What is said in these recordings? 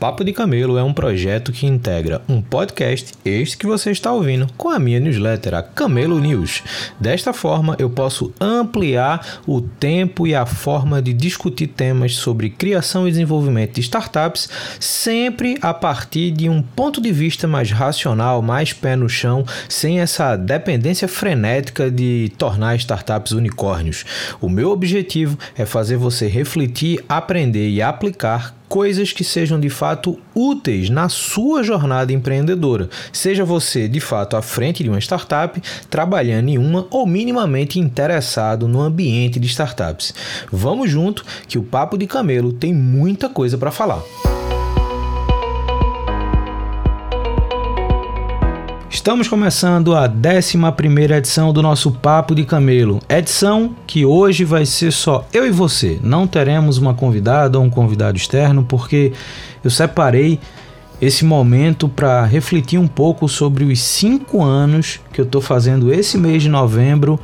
Papo de Camelo é um projeto que integra um podcast, este que você está ouvindo, com a minha newsletter, a Camelo News. Desta forma, eu posso ampliar o tempo e a forma de discutir temas sobre criação e desenvolvimento de startups, sempre a partir de um ponto de vista mais racional, mais pé no chão, sem essa dependência frenética de tornar startups unicórnios. O meu objetivo é fazer você refletir, aprender e aplicar coisas que sejam de fato úteis na sua jornada empreendedora. Seja você de fato à frente de uma startup, trabalhando em uma ou minimamente interessado no ambiente de startups. Vamos junto que o Papo de Camelo tem muita coisa para falar. Estamos começando a 11 edição do nosso Papo de Camelo. Edição que hoje vai ser só eu e você. Não teremos uma convidada ou um convidado externo, porque eu separei esse momento para refletir um pouco sobre os cinco anos que eu estou fazendo esse mês de novembro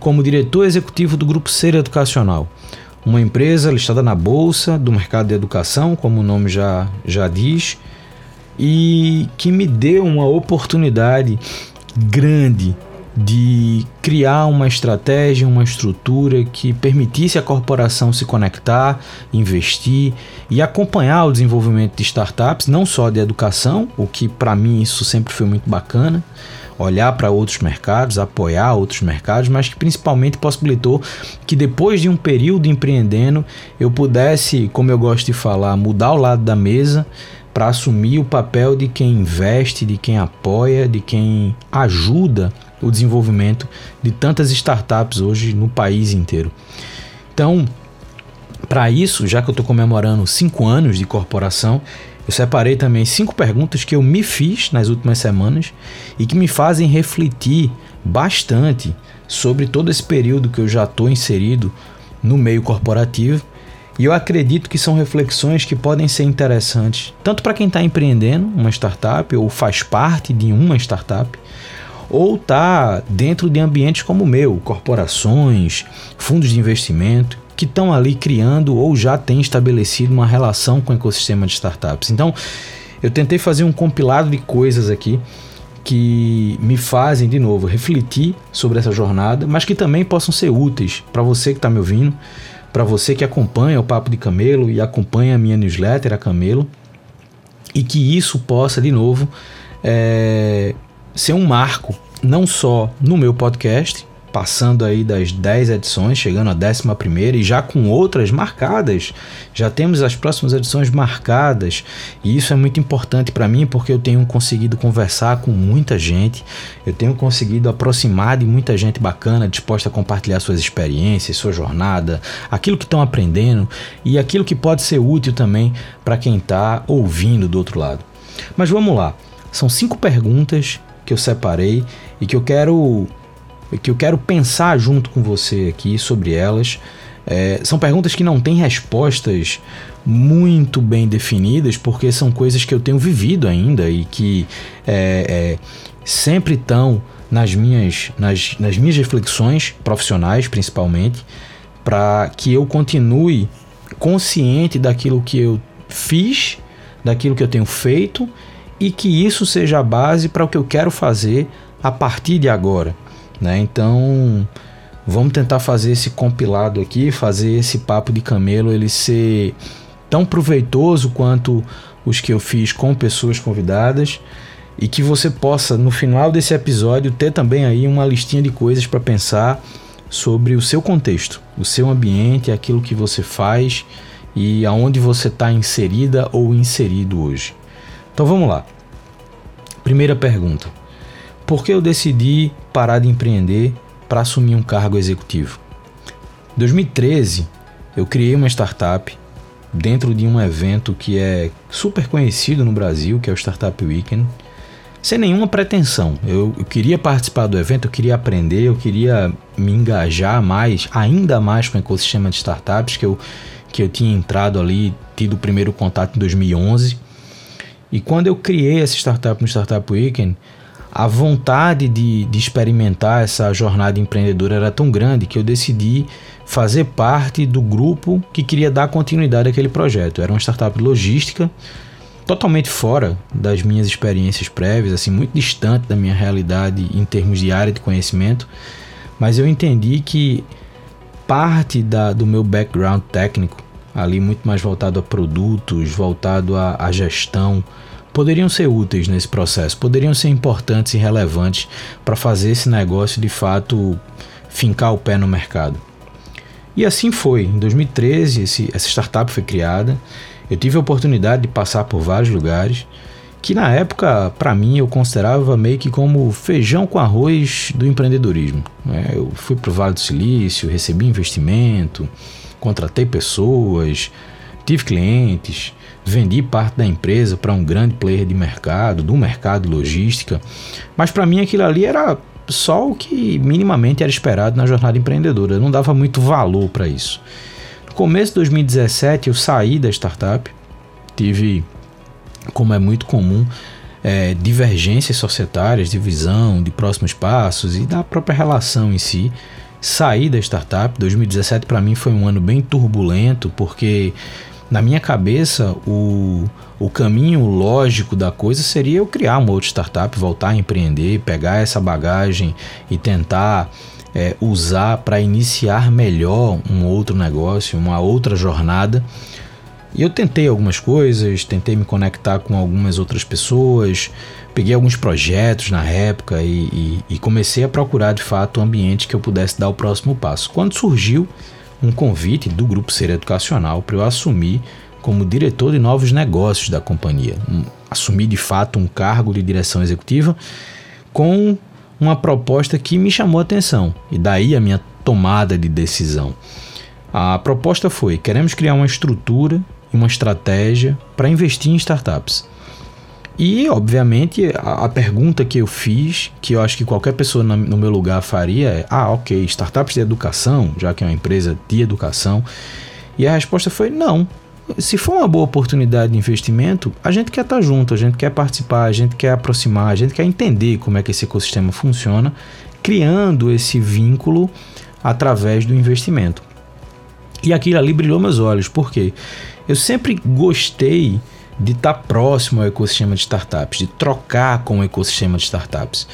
como diretor executivo do Grupo Ser Educacional. Uma empresa listada na Bolsa do Mercado de Educação, como o nome já, já diz e que me deu uma oportunidade grande de criar uma estratégia, uma estrutura que permitisse a corporação se conectar, investir e acompanhar o desenvolvimento de startups, não só de educação, o que para mim isso sempre foi muito bacana, olhar para outros mercados, apoiar outros mercados, mas que principalmente possibilitou que depois de um período empreendendo eu pudesse, como eu gosto de falar, mudar o lado da mesa para assumir o papel de quem investe, de quem apoia, de quem ajuda o desenvolvimento de tantas startups hoje no país inteiro. Então, para isso, já que eu estou comemorando cinco anos de corporação, eu separei também cinco perguntas que eu me fiz nas últimas semanas e que me fazem refletir bastante sobre todo esse período que eu já estou inserido no meio corporativo e eu acredito que são reflexões que podem ser interessantes, tanto para quem está empreendendo uma startup ou faz parte de uma startup, ou está dentro de ambientes como o meu, corporações, fundos de investimento, que estão ali criando ou já têm estabelecido uma relação com o ecossistema de startups. Então, eu tentei fazer um compilado de coisas aqui que me fazem, de novo, refletir sobre essa jornada, mas que também possam ser úteis para você que está me ouvindo para você que acompanha o Papo de Camelo e acompanha a minha newsletter, a Camelo, e que isso possa, de novo, é, ser um marco, não só no meu podcast, passando aí das 10 edições, chegando à 11 primeira e já com outras marcadas. Já temos as próximas edições marcadas e isso é muito importante para mim porque eu tenho conseguido conversar com muita gente, eu tenho conseguido aproximar de muita gente bacana, disposta a compartilhar suas experiências, sua jornada, aquilo que estão aprendendo e aquilo que pode ser útil também para quem está ouvindo do outro lado. Mas vamos lá, são cinco perguntas que eu separei e que eu quero que eu quero pensar junto com você aqui sobre elas. É, são perguntas que não têm respostas muito bem definidas, porque são coisas que eu tenho vivido ainda e que é, é, sempre estão nas minhas, nas, nas minhas reflexões profissionais, principalmente, para que eu continue consciente daquilo que eu fiz, daquilo que eu tenho feito e que isso seja a base para o que eu quero fazer a partir de agora. Né? Então, vamos tentar fazer esse compilado aqui, fazer esse papo de camelo ele ser tão proveitoso quanto os que eu fiz com pessoas convidadas e que você possa no final desse episódio ter também aí uma listinha de coisas para pensar sobre o seu contexto, o seu ambiente, aquilo que você faz e aonde você está inserida ou inserido hoje. Então vamos lá. Primeira pergunta: por que eu decidi parar de empreender para assumir um cargo executivo? Em 2013, eu criei uma startup dentro de um evento que é super conhecido no Brasil, que é o Startup Weekend. sem nenhuma pretensão. Eu, eu, queria participar do evento, eu queria aprender, eu queria me engajar mais, ainda mais com o ecossistema de startups, que eu, que eu tinha entrado ali, tido o primeiro contato em 2011. E quando eu criei essa startup no Startup Weekend, a vontade de, de experimentar essa jornada empreendedora era tão grande que eu decidi fazer parte do grupo que queria dar continuidade àquele projeto. Era uma startup logística totalmente fora das minhas experiências prévias, assim, muito distante da minha realidade em termos de área de conhecimento, mas eu entendi que parte da, do meu background técnico, ali muito mais voltado a produtos, voltado à gestão, poderiam ser úteis nesse processo, poderiam ser importantes e relevantes para fazer esse negócio de fato fincar o pé no mercado. E assim foi. Em 2013, esse, essa startup foi criada eu tive a oportunidade de passar por vários lugares que na época, para mim, eu considerava meio que como feijão com arroz do empreendedorismo. É, eu fui para o Vale do Silício, recebi investimento, contratei pessoas, tive clientes, vendi parte da empresa para um grande player de mercado, do mercado logística. Mas para mim aquilo ali era só o que minimamente era esperado na jornada empreendedora. Eu não dava muito valor para isso começo de 2017 eu saí da startup, tive, como é muito comum, é, divergências societárias, de visão, de próximos passos e da própria relação em si. Saí da startup, 2017 para mim foi um ano bem turbulento, porque na minha cabeça o, o caminho lógico da coisa seria eu criar uma outra startup, voltar a empreender, pegar essa bagagem e tentar é, usar para iniciar melhor um outro negócio, uma outra jornada. E eu tentei algumas coisas, tentei me conectar com algumas outras pessoas, peguei alguns projetos na época e, e, e comecei a procurar de fato um ambiente que eu pudesse dar o próximo passo. Quando surgiu um convite do Grupo Ser Educacional para eu assumir como diretor de novos negócios da companhia, um, assumir de fato um cargo de direção executiva com uma proposta que me chamou a atenção e daí a minha tomada de decisão. A proposta foi: queremos criar uma estrutura e uma estratégia para investir em startups. E, obviamente, a, a, pergunta que eu fiz, que eu acho que qualquer pessoa no, no meu lugar faria é: ah, ok, startups de educação, já que é uma empresa de educação. E a resposta foi: não, se for uma boa oportunidade de investimento, a gente quer estar junto, a gente quer participar, a gente quer aproximar, a gente quer entender como é que esse ecossistema funciona, criando esse vínculo através do investimento. E aquilo ali brilhou meus olhos, porque eu sempre gostei de estar próximo ao ecossistema de startups, de trocar com o ecossistema de startups.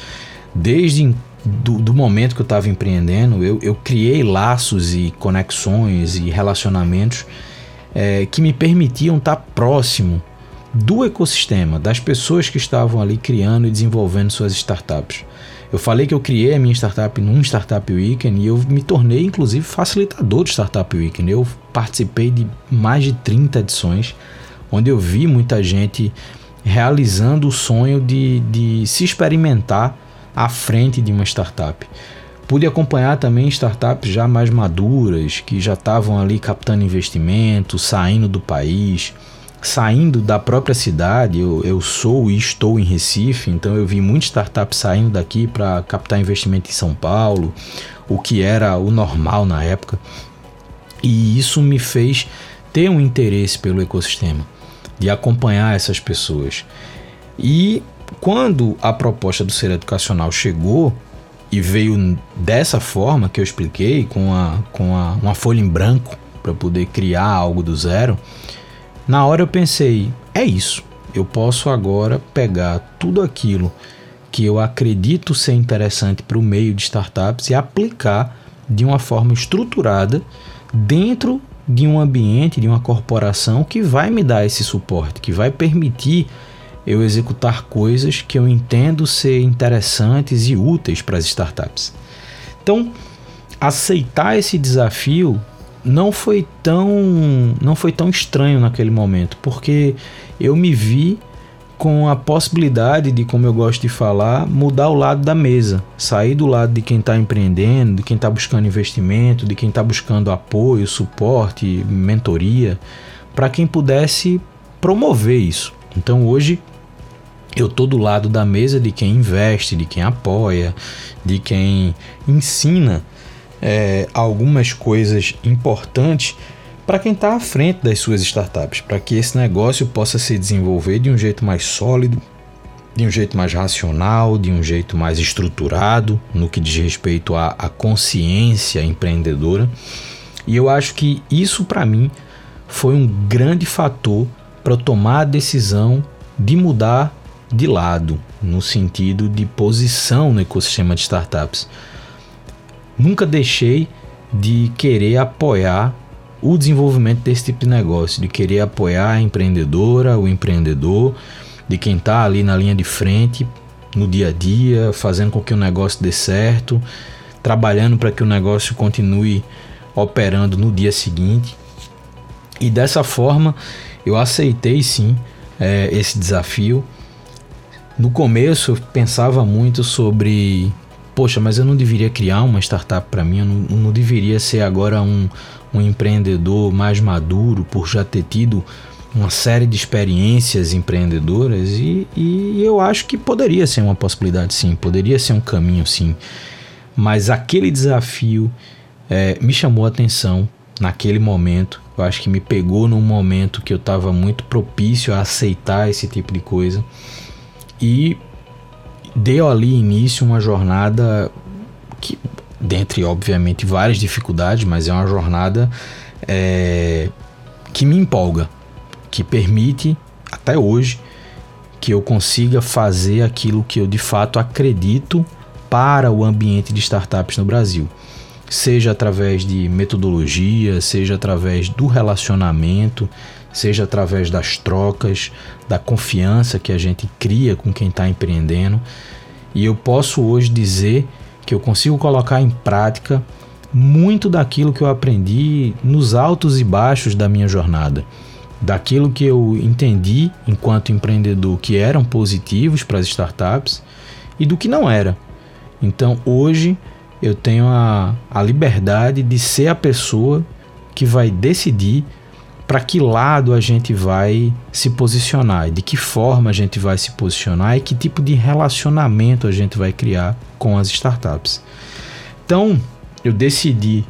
Desde do, do momento que eu estava empreendendo, eu, eu criei laços e conexões e relacionamentos é, que me permitiam estar próximo do ecossistema, das pessoas que estavam ali criando e desenvolvendo suas startups. Eu falei que eu criei a minha startup num Startup Weekend e eu me tornei, inclusive, facilitador do Startup Weekend. Eu participei de mais de 30 edições, onde eu vi muita gente realizando o sonho de, de se experimentar à frente de uma startup. Pude acompanhar também startups já mais maduras, que já estavam ali captando investimento, saindo do país, saindo da própria cidade. Eu, eu sou e estou em Recife, então eu vi muitas startups saindo daqui para captar investimento em São Paulo, o que era o normal na época. E isso me fez ter um interesse pelo ecossistema, de acompanhar essas pessoas. E quando a proposta do ser educacional chegou, e veio dessa forma que eu expliquei, com, a, com a, uma folha em branco para poder criar algo do zero, na hora eu pensei: é isso, eu posso agora pegar tudo aquilo que eu acredito ser interessante para o meio de startups e aplicar de uma forma estruturada dentro de um ambiente, de uma corporação que vai me dar esse suporte, que vai permitir eu executar coisas que eu entendo ser interessantes e úteis para as startups. Então, aceitar esse desafio não foi tão não foi tão estranho naquele momento, porque eu me vi com a possibilidade de, como eu gosto de falar, mudar o lado da mesa, sair do lado de quem está empreendendo, de quem está buscando investimento, de quem está buscando apoio, suporte, mentoria, para quem pudesse promover isso. Então hoje eu tô do lado da mesa de quem investe, de quem apoia, de quem ensina é, algumas coisas importantes para quem está à frente das suas startups, para que esse negócio possa se desenvolver de um jeito mais sólido, de um jeito mais racional, de um jeito mais estruturado no que diz respeito à, à consciência empreendedora. E eu acho que isso para mim foi um grande fator para tomar a decisão de mudar de lado, no sentido de posição no ecossistema de startups. Nunca deixei de querer apoiar o desenvolvimento desse tipo de negócio, de querer apoiar a empreendedora, o empreendedor, de quem está ali na linha de frente, no dia a dia, fazendo com que o negócio dê certo, trabalhando para que o negócio continue operando no dia seguinte. E dessa forma eu aceitei sim é, esse desafio. No começo eu pensava muito sobre, poxa, mas eu não deveria criar uma startup para mim, eu não, não deveria ser agora um, um empreendedor mais maduro por já ter tido uma série de experiências empreendedoras e, e, eu acho que poderia ser uma possibilidade sim, poderia ser um caminho sim, mas aquele desafio é, me chamou a atenção naquele momento, eu acho que me pegou num momento que eu estava muito propício a aceitar esse tipo de coisa. E deu ali início uma jornada que dentre obviamente várias dificuldades, mas é uma jornada é, que me empolga, que permite até hoje que eu consiga fazer aquilo que eu de fato acredito para o ambiente de startups no Brasil. Seja através de metodologia, seja através do relacionamento, seja através das trocas, da confiança que a gente cria com quem está empreendendo. E eu posso hoje dizer que eu consigo colocar em prática muito daquilo que eu aprendi nos altos e baixos da minha jornada. Daquilo que eu entendi enquanto empreendedor que eram positivos para as startups e do que não era. Então hoje eu tenho a, a liberdade de ser a pessoa que vai decidir para que lado a gente vai se posicionar, de que forma a gente vai se posicionar e que tipo de relacionamento a gente vai criar com as startups. Então, eu decidi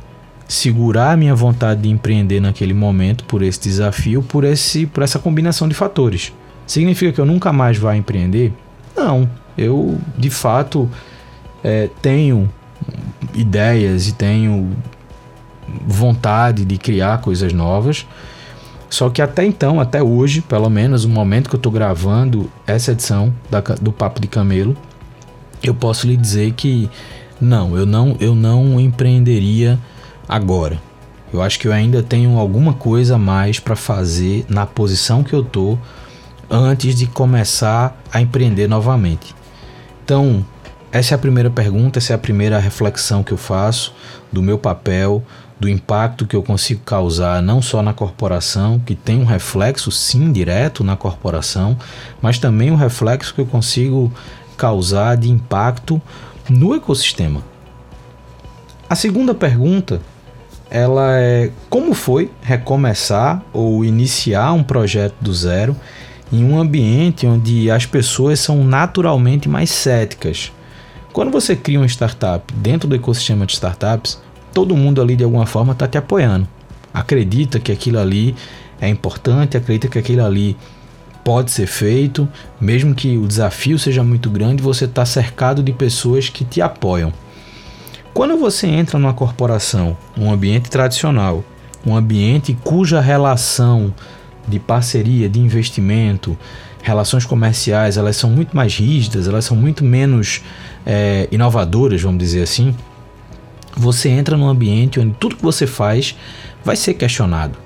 segurar a minha vontade de empreender naquele momento por esse desafio, por esse por essa combinação de fatores. Significa que eu nunca mais vá empreender? Não, eu de fato é, tenho ideias e tenho vontade de criar coisas novas só que até então, até hoje, pelo menos no momento que eu estou gravando essa edição da, do Papo de Camelo, eu posso lhe dizer que não, eu não, eu não empreenderia agora. Eu acho que eu ainda tenho alguma coisa a mais para fazer na posição que eu tô antes de começar a empreender novamente. Então, essa é a primeira pergunta, essa é a primeira reflexão que eu faço do meu papel, do impacto que eu consigo causar não só na corporação, que tem um reflexo sim direto na corporação, mas também um reflexo que eu consigo causar de impacto no ecossistema. A segunda pergunta, ela é como foi recomeçar ou iniciar um projeto do zero em um ambiente onde as pessoas são naturalmente mais céticas. Quando você cria uma startup dentro do ecossistema de startups, todo mundo ali de alguma forma está te apoiando. Acredita que aquilo ali é importante, acredita que aquilo ali pode ser feito, mesmo que o desafio seja muito grande, você está cercado de pessoas que te apoiam. Quando você entra numa corporação, um ambiente tradicional, um ambiente cuja relação de parceria, de investimento, relações comerciais, elas são muito mais rígidas, elas são muito menos é, inovadoras, vamos dizer assim você entra num ambiente onde tudo que você faz vai ser questionado,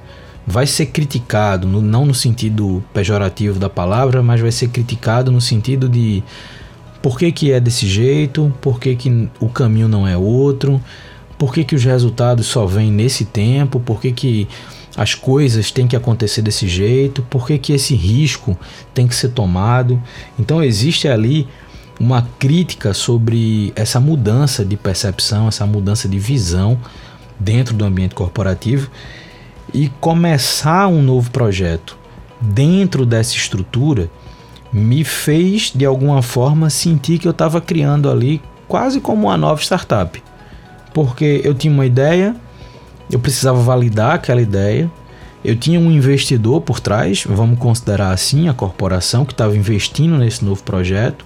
vai ser criticado, não no sentido pejorativo da palavra, mas vai ser criticado no sentido de por que, que é desse jeito, por que, que o caminho não é outro, por que, que os resultados só vêm nesse tempo, por que, que as coisas têm que acontecer desse jeito, por que, que esse risco tem que ser tomado. Então existe ali uma crítica sobre essa mudança de percepção, essa mudança de visão dentro do ambiente corporativo e começar um novo projeto dentro dessa estrutura me fez de alguma forma sentir que eu estava criando ali quase como uma nova startup. Porque eu tinha uma ideia, eu precisava validar aquela ideia, eu tinha um investidor por trás, vamos considerar assim, a corporação que estava investindo nesse novo projeto,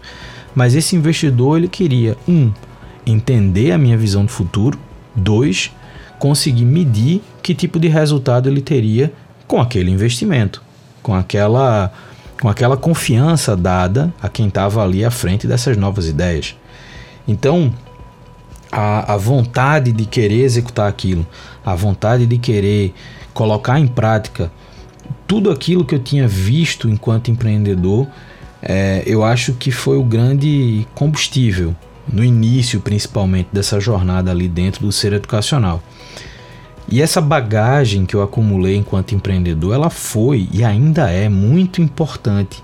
mas esse investidor ele queria um entender a minha visão de futuro, dois conseguir medir que tipo de resultado ele teria com aquele investimento, com aquela com aquela confiança dada a quem estava ali à frente dessas novas ideias. Então, a, a vontade de querer executar aquilo, a vontade de querer colocar em prática tudo aquilo que eu tinha visto enquanto empreendedor, é, eu acho que foi o grande combustível, no início principalmente dessa jornada ali dentro do ser educacional. E essa bagagem que eu acumulei enquanto empreendedor, ela foi e ainda é muito importante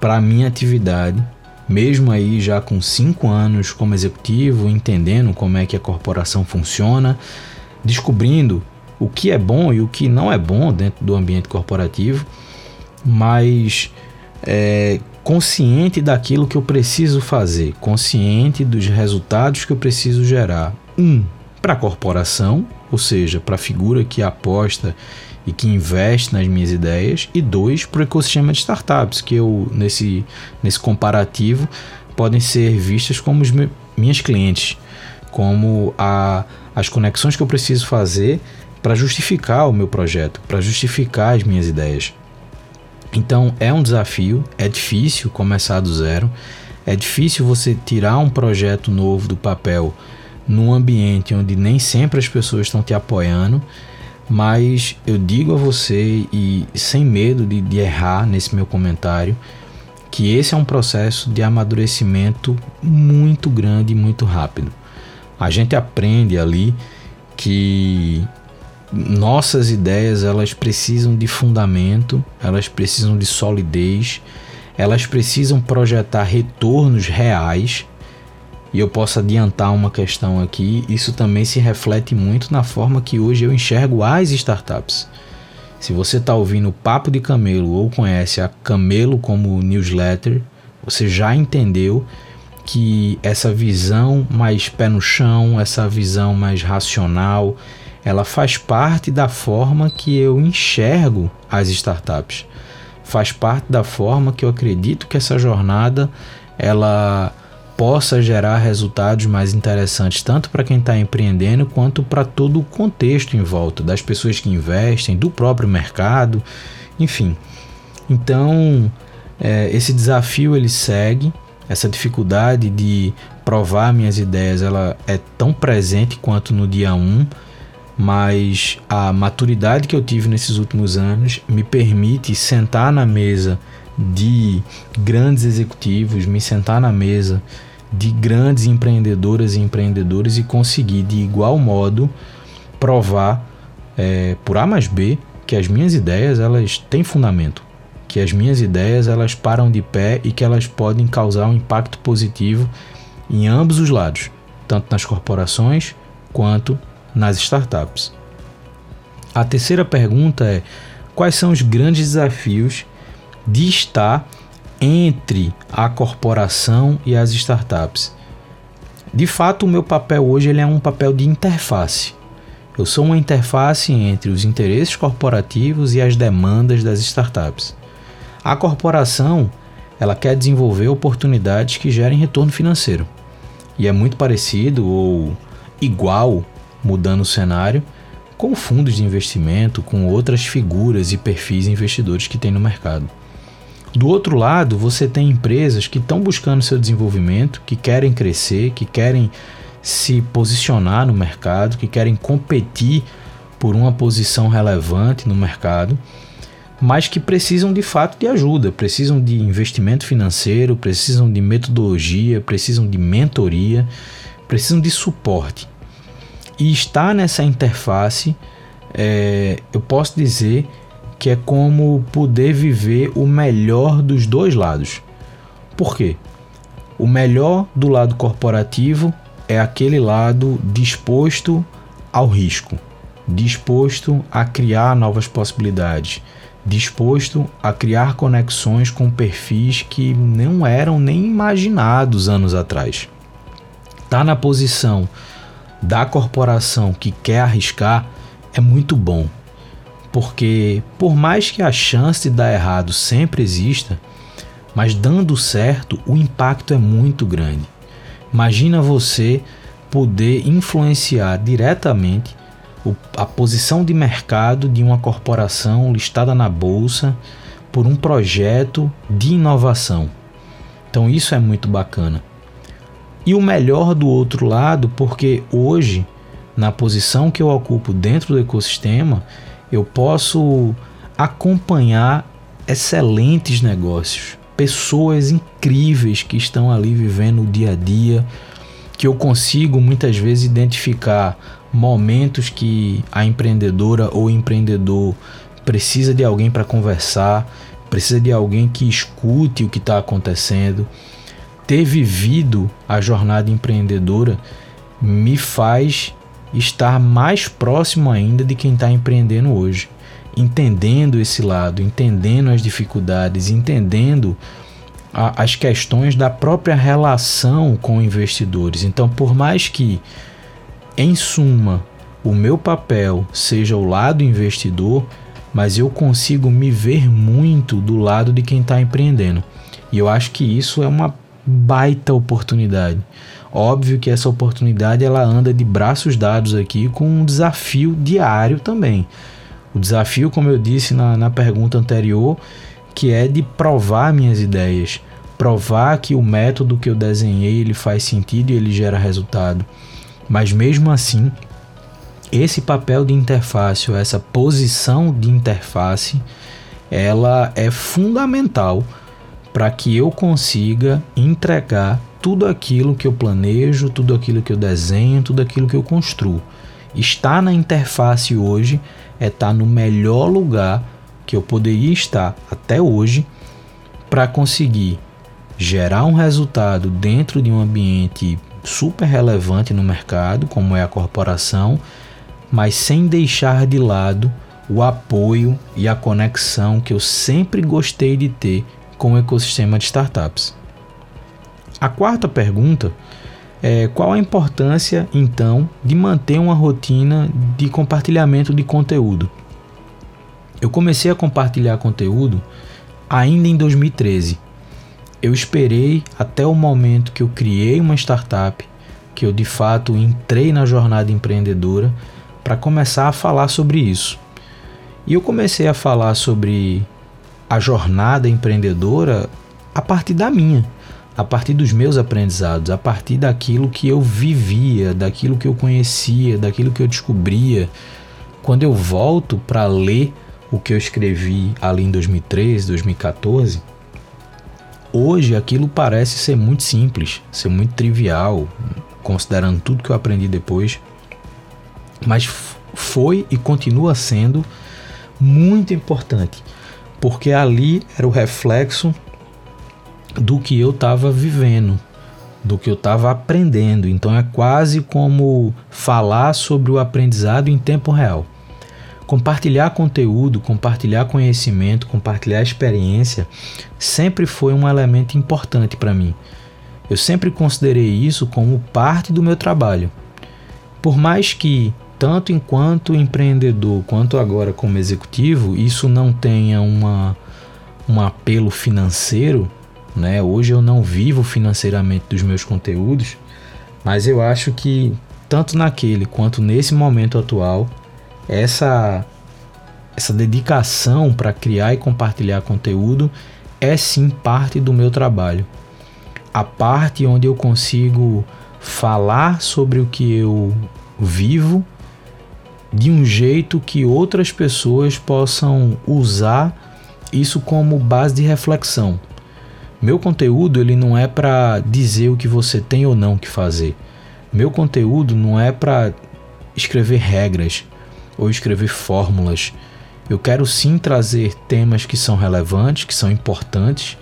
para a minha atividade, mesmo aí já com cinco anos como executivo, entendendo como é que a corporação funciona, descobrindo o que é bom e o que não é bom dentro do ambiente corporativo, mas é, consciente daquilo que eu preciso fazer, consciente dos resultados que eu preciso gerar. Um, para a corporação, ou seja, para a figura que aposta e que investe nas minhas ideias, e dois, para o ecossistema de startups, que eu, nesse, nesse comparativo, podem ser vistas como os meus, minhas clientes, como a, as conexões que eu preciso fazer para justificar o meu projeto, para justificar as minhas ideias. Então é um desafio, é difícil começar do zero, é difícil você tirar um projeto novo do papel num ambiente onde nem sempre as pessoas estão te apoiando, mas eu digo a você e sem medo de, de errar nesse meu comentário que esse é um processo de amadurecimento muito grande e muito rápido. A gente aprende ali que nossas ideias elas precisam de fundamento, elas precisam de solidez, elas precisam projetar retornos reais e eu posso adiantar uma questão aqui, isso também se reflete muito na forma que hoje eu enxergo as startups. Se você está ouvindo o Papo de Camelo ou conhece a Camelo como newsletter, você já entendeu que essa visão mais pé no chão, essa visão mais racional, ela faz parte da forma que eu enxergo as startups. Faz parte da forma que eu acredito que essa jornada ela possa gerar resultados mais interessantes tanto para quem está empreendendo quanto para todo o contexto em volta das pessoas que investem, do próprio mercado, enfim. Então é, esse desafio ele segue, essa dificuldade de provar minhas ideias ela é tão presente quanto no dia 1, mas a maturidade que eu tive nesses últimos anos me permite sentar na mesa de grandes executivos, me sentar na mesa de grandes empreendedoras e empreendedores e conseguir de igual modo provar é, por A mais B que as minhas ideias elas têm fundamento, que as minhas ideias elas param de pé e que elas podem causar um impacto positivo em ambos os lados, tanto nas corporações quanto nas startups. A terceira pergunta é: quais são os grandes desafios de estar entre a corporação e as startups. De fato, o meu papel hoje ele é um papel de interface. Eu sou uma interface entre os interesses corporativos e as demandas das startups. A corporação ela quer desenvolver oportunidades que gerem retorno financeiro. E é muito parecido ou igual, mudando o cenário, com fundos de investimento, com outras figuras e perfis investidores que tem no mercado. Do outro lado, você tem empresas que estão buscando seu desenvolvimento, que querem crescer, que querem se posicionar no mercado, que querem competir por uma posição relevante no mercado, mas que precisam de fato de ajuda, precisam de investimento financeiro, precisam de metodologia, precisam de mentoria, precisam de suporte. E estar nessa interface, é, eu posso dizer que é como poder viver o melhor dos dois lados. Por quê? O melhor do lado corporativo é aquele lado disposto ao risco, disposto a criar novas possibilidades, disposto a criar conexões com perfis que não eram nem imaginados anos atrás. Tá na posição da corporação que quer arriscar é muito bom, porque por mais que a chance de dar errado sempre exista, mas dando certo, o impacto é muito grande. Imagina você poder influenciar diretamente a posição de mercado de uma corporação listada na bolsa por um projeto de inovação. Então isso é muito bacana. E o melhor do outro lado, porque hoje, na posição que eu ocupo dentro do ecossistema, eu posso acompanhar excelentes negócios pessoas incríveis que estão ali vivendo o dia a dia, que eu consigo muitas vezes identificar momentos que a empreendedora ou empreendedor precisa de alguém para conversar, precisa de alguém que escute o que está acontecendo. Ter vivido a jornada empreendedora me faz estar mais próximo ainda de quem está empreendendo hoje entendendo esse lado, entendendo as dificuldades, entendendo a, as questões da própria relação com investidores. Então, por mais que, em suma, o meu papel seja o lado investidor, mas eu consigo me ver muito do lado de quem está empreendendo. E eu acho que isso é uma baita oportunidade. Óbvio que essa oportunidade ela anda de braços dados aqui com um desafio diário também. O desafio, como eu disse na, na pergunta anterior, que é de provar minhas ideias, provar que o método que eu desenhei ele faz sentido e ele gera resultado. Mas mesmo assim, esse papel de interface, ou essa posição de interface, ela é fundamental para que eu consiga entregar tudo aquilo que eu planejo, tudo aquilo que eu desenho, tudo aquilo que eu construo. Estar na interface hoje é estar no melhor lugar que eu poderia estar até hoje para conseguir gerar um resultado dentro de um ambiente super relevante no mercado, como é a corporação, mas sem deixar de lado o apoio e a conexão que eu sempre gostei de ter com o ecossistema de startups. A quarta pergunta é, qual a importância, então, de manter uma rotina de compartilhamento de conteúdo? Eu comecei a compartilhar conteúdo ainda em 2013. Eu esperei até o momento que eu criei uma startup, que eu de fato entrei na jornada empreendedora para começar a falar sobre isso. E eu comecei a falar sobre a jornada empreendedora a partir da minha a partir dos meus aprendizados, a partir daquilo que eu vivia, daquilo que eu conhecia, daquilo que eu descobria. Quando eu volto para ler o que eu escrevi ali em 2013, 2014, hoje aquilo parece ser muito simples, ser muito trivial, considerando tudo que eu aprendi depois. Mas foi e continua sendo muito importante, porque ali era o reflexo do que eu estava vivendo, do que eu estava aprendendo. Então é quase como falar sobre o aprendizado em tempo real. Compartilhar conteúdo, compartilhar conhecimento, compartilhar experiência sempre foi um elemento importante para mim. Eu sempre considerei isso como parte do meu trabalho. Por mais que, tanto enquanto empreendedor quanto agora como executivo, isso não tenha uma, um apelo financeiro, né? Hoje eu não vivo financeiramente dos meus conteúdos, mas eu acho que tanto naquele quanto nesse momento atual, essa essa dedicação para criar e compartilhar conteúdo é sim parte do meu trabalho. A parte onde eu consigo falar sobre o que eu vivo de um jeito que outras pessoas possam usar isso como base de reflexão. Meu conteúdo ele não é para dizer o que você tem ou não que fazer. Meu conteúdo não é para escrever regras ou escrever fórmulas. Eu quero sim trazer temas que são relevantes, que são importantes,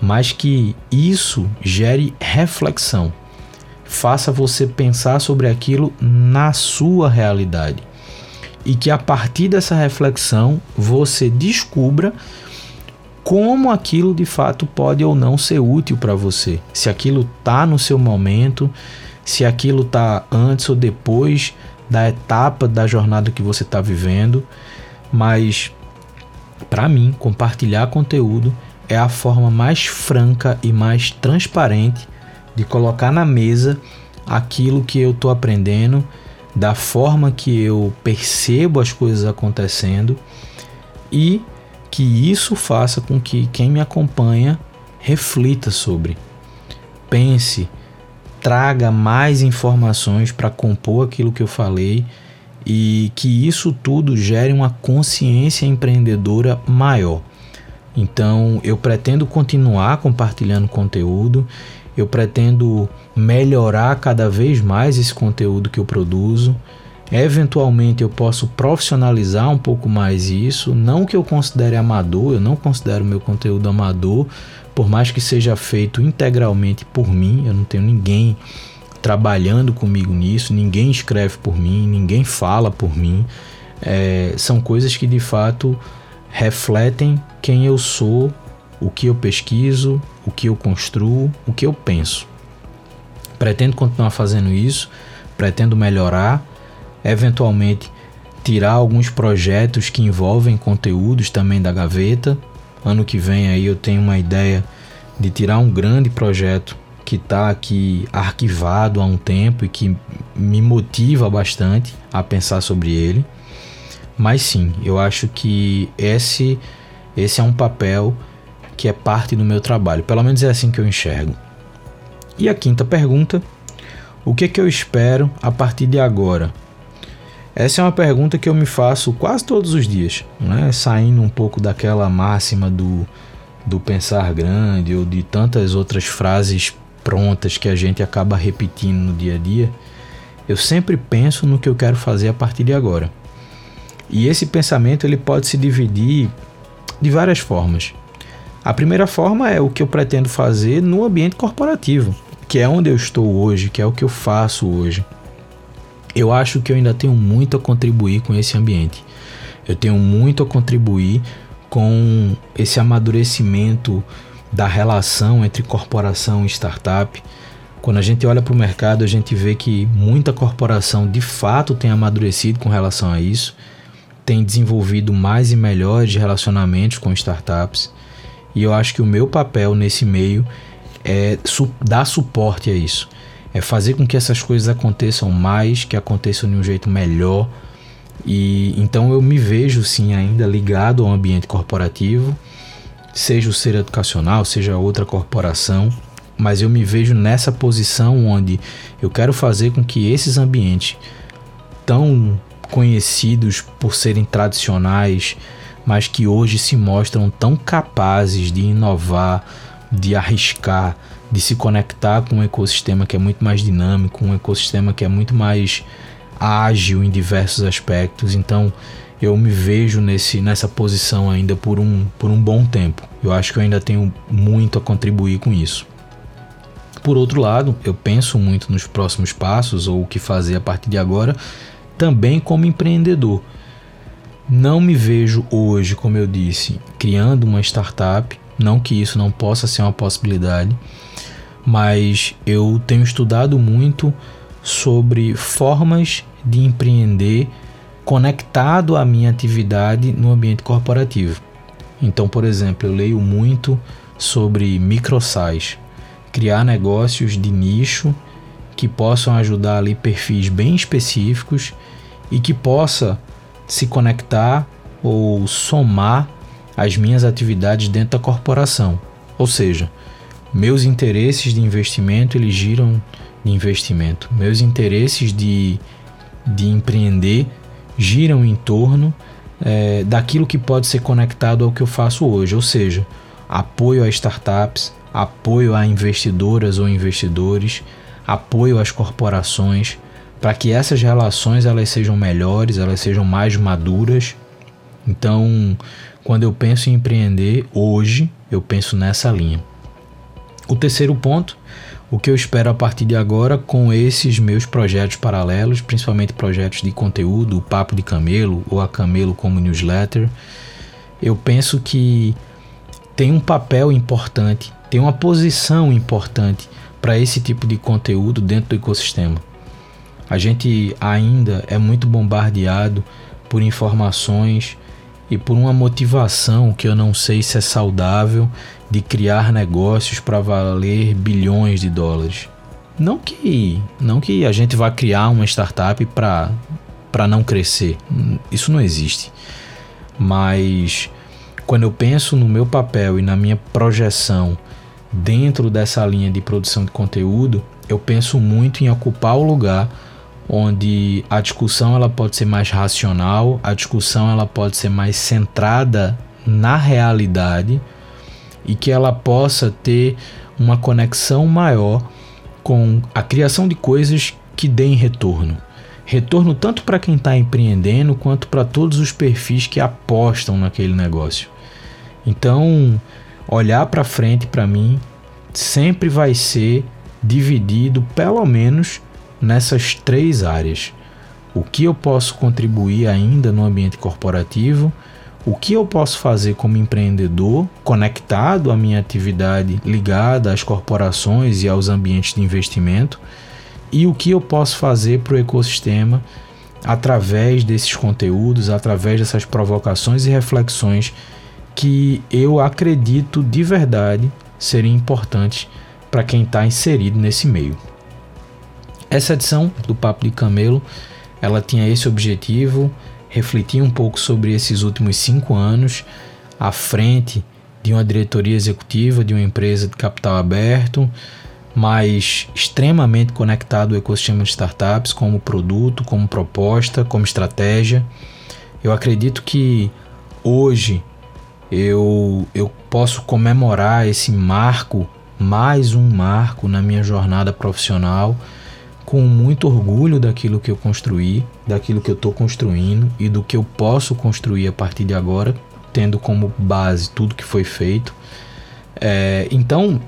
mas que isso gere reflexão. Faça você pensar sobre aquilo na sua realidade. E que a partir dessa reflexão você descubra como aquilo de fato pode ou não ser útil para você. Se aquilo tá no seu momento, se aquilo tá antes ou depois da etapa da jornada que você está vivendo, mas para mim compartilhar conteúdo é a forma mais franca e mais transparente de colocar na mesa aquilo que eu estou aprendendo, da forma que eu percebo as coisas acontecendo e que isso faça com que quem me acompanha reflita sobre, pense, traga mais informações para compor aquilo que eu falei e que isso tudo gere uma consciência empreendedora maior. Então, eu pretendo continuar compartilhando conteúdo, eu pretendo melhorar cada vez mais esse conteúdo que eu produzo. Eventualmente eu posso profissionalizar um pouco mais isso, não que eu considere amador, eu não considero meu conteúdo amador, por mais que seja feito integralmente por mim, eu não tenho ninguém trabalhando comigo nisso, ninguém escreve por mim, ninguém fala por mim. É, são coisas que de fato refletem quem eu sou, o que eu pesquiso, o que eu construo, o que eu penso. Pretendo continuar fazendo isso, pretendo melhorar, eventualmente tirar alguns projetos que envolvem conteúdos também da gaveta. Ano que vem aí eu tenho uma ideia de tirar um grande projeto que está aqui arquivado há um tempo e que me motiva bastante a pensar sobre ele. Mas sim, eu acho que esse esse é um papel que é parte do meu trabalho. Pelo menos é assim que eu enxergo. E a quinta pergunta: o que, que eu espero a partir de agora? Essa é uma pergunta que eu me faço quase todos os dias, né? saindo um pouco daquela máxima do, do pensar grande ou de tantas outras frases prontas que a gente acaba repetindo no dia a dia. Eu sempre penso no que eu quero fazer a partir de agora. E esse pensamento ele pode se dividir de várias formas. A primeira forma é o que eu pretendo fazer no ambiente corporativo, que é onde eu estou hoje, que é o que eu faço hoje. Eu acho que eu ainda tenho muito a contribuir com esse ambiente. Eu tenho muito a contribuir com esse amadurecimento da relação entre corporação e startup. Quando a gente olha para o mercado, a gente vê que muita corporação de fato tem amadurecido com relação a isso, tem desenvolvido mais e melhores relacionamentos com startups. E eu acho que o meu papel nesse meio é su dar suporte a isso. É fazer com que essas coisas aconteçam mais, que aconteçam de um jeito melhor. E então eu me vejo sim ainda ligado ao ambiente corporativo, seja o ser educacional, seja outra corporação, mas eu me vejo nessa posição onde eu quero fazer com que esses ambientes tão conhecidos por serem tradicionais, mas que hoje se mostram tão capazes de inovar, de arriscar, de se conectar com um ecossistema que é muito mais dinâmico, um ecossistema que é muito mais ágil em diversos aspectos. Então, eu me vejo nesse, nessa posição ainda por um, por um bom tempo. Eu acho que eu ainda tenho muito a contribuir com isso. Por outro lado, eu penso muito nos próximos passos ou o que fazer a partir de agora, também como empreendedor. Não me vejo hoje, como eu disse, criando uma startup, não que isso não possa ser uma possibilidade, mas eu tenho estudado muito sobre formas de empreender conectado à minha atividade no ambiente corporativo. Então, por exemplo, eu leio muito sobre microsize, criar negócios de nicho que possam ajudar ali perfis bem específicos e que possa se conectar ou somar as minhas atividades dentro da corporação. Ou seja, meus interesses de investimento eles giram de investimento, meus interesses de, de empreender giram em torno é, daquilo que pode ser conectado ao que eu faço hoje, ou seja, apoio a startups, apoio a investidoras ou investidores, apoio às corporações, para que essas relações elas sejam melhores, elas sejam mais maduras. Então, quando eu penso em empreender hoje, eu penso nessa linha. O terceiro ponto, o que eu espero a partir de agora com esses meus projetos paralelos, principalmente projetos de conteúdo, o Papo de Camelo ou a Camelo como newsletter. Eu penso que tem um papel importante, tem uma posição importante para esse tipo de conteúdo dentro do ecossistema. A gente ainda é muito bombardeado por informações e por uma motivação que eu não sei se é saudável de criar negócios para valer bilhões de dólares. Não que, não que a gente vá criar uma startup para para não crescer. Isso não existe. Mas quando eu penso no meu papel e na minha projeção dentro dessa linha de produção de conteúdo, eu penso muito em ocupar o lugar onde a discussão ela pode ser mais racional, a discussão ela pode ser mais centrada na realidade e que ela possa ter uma conexão maior com a criação de coisas que deem retorno. Retorno tanto para quem está empreendendo quanto para todos os perfis que apostam naquele negócio. Então, olhar para frente para mim sempre vai ser dividido pelo menos nessas três áreas. O que eu posso contribuir ainda no ambiente corporativo, o que eu posso fazer como empreendedor conectado à minha atividade ligada às corporações e aos ambientes de investimento e o que eu posso fazer para o ecossistema através desses conteúdos, através dessas provocações e reflexões que eu acredito de verdade serem importantes para quem está inserido nesse meio. Essa edição do Papo de Camelo, ela tinha esse objetivo, refletir um pouco sobre esses últimos cinco anos à frente de uma diretoria executiva de uma empresa de capital aberto, mas extremamente conectado ao ecossistema de startups como produto, como proposta, como estratégia. Eu acredito que hoje eu, eu posso comemorar esse marco, mais um marco na minha jornada profissional com muito orgulho daquilo que eu construí, daquilo que eu estou construindo e do que eu posso construir a partir de agora, tendo como base tudo que foi feito. É, então,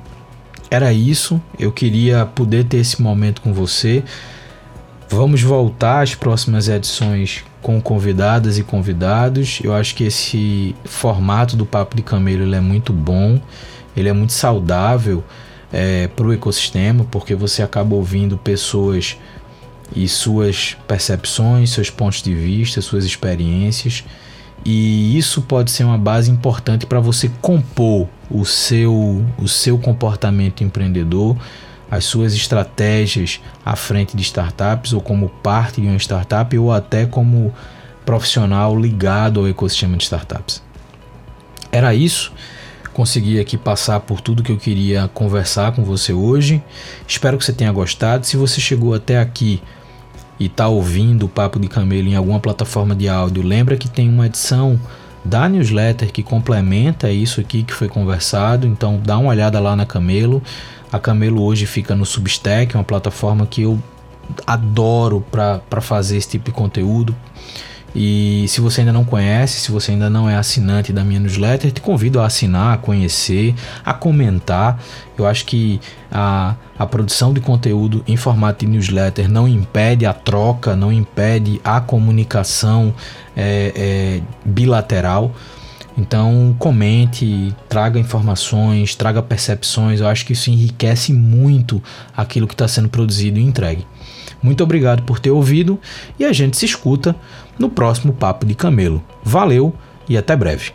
era isso. Eu queria poder ter esse momento com você. Vamos voltar às próximas edições com convidadas e convidados. Eu acho que esse formato do Papo de Camelo é muito bom, ele é muito saudável é, para o ecossistema, porque você acaba ouvindo pessoas e suas percepções, seus pontos de vista, suas experiências, e isso pode ser uma base importante para você compor o seu, o seu comportamento empreendedor, as suas estratégias à frente de startups ou como parte de uma startup ou até como profissional ligado ao ecossistema de startups. Era isso consegui aqui passar por tudo que eu queria conversar com você hoje. Espero que você tenha gostado. Se você chegou até aqui e está ouvindo o Papo de Camelo em alguma plataforma de áudio, lembra que tem uma edição da newsletter que complementa isso aqui que foi conversado. Então dá uma olhada lá na Camelo. A Camelo hoje fica no Substack, uma plataforma que eu adoro para fazer esse tipo de conteúdo. E se você ainda não conhece, se você ainda não é assinante da minha newsletter, te convido a assinar, a conhecer, a comentar. Eu acho que a, a produção de conteúdo em formato de newsletter não impede a troca, não impede a comunicação é, é, bilateral. Então comente, traga informações, traga percepções. Eu acho que isso enriquece muito aquilo que está sendo produzido e entregue. Muito obrigado por ter ouvido e a gente se escuta no próximo Papo de Camelo. Valeu e até breve.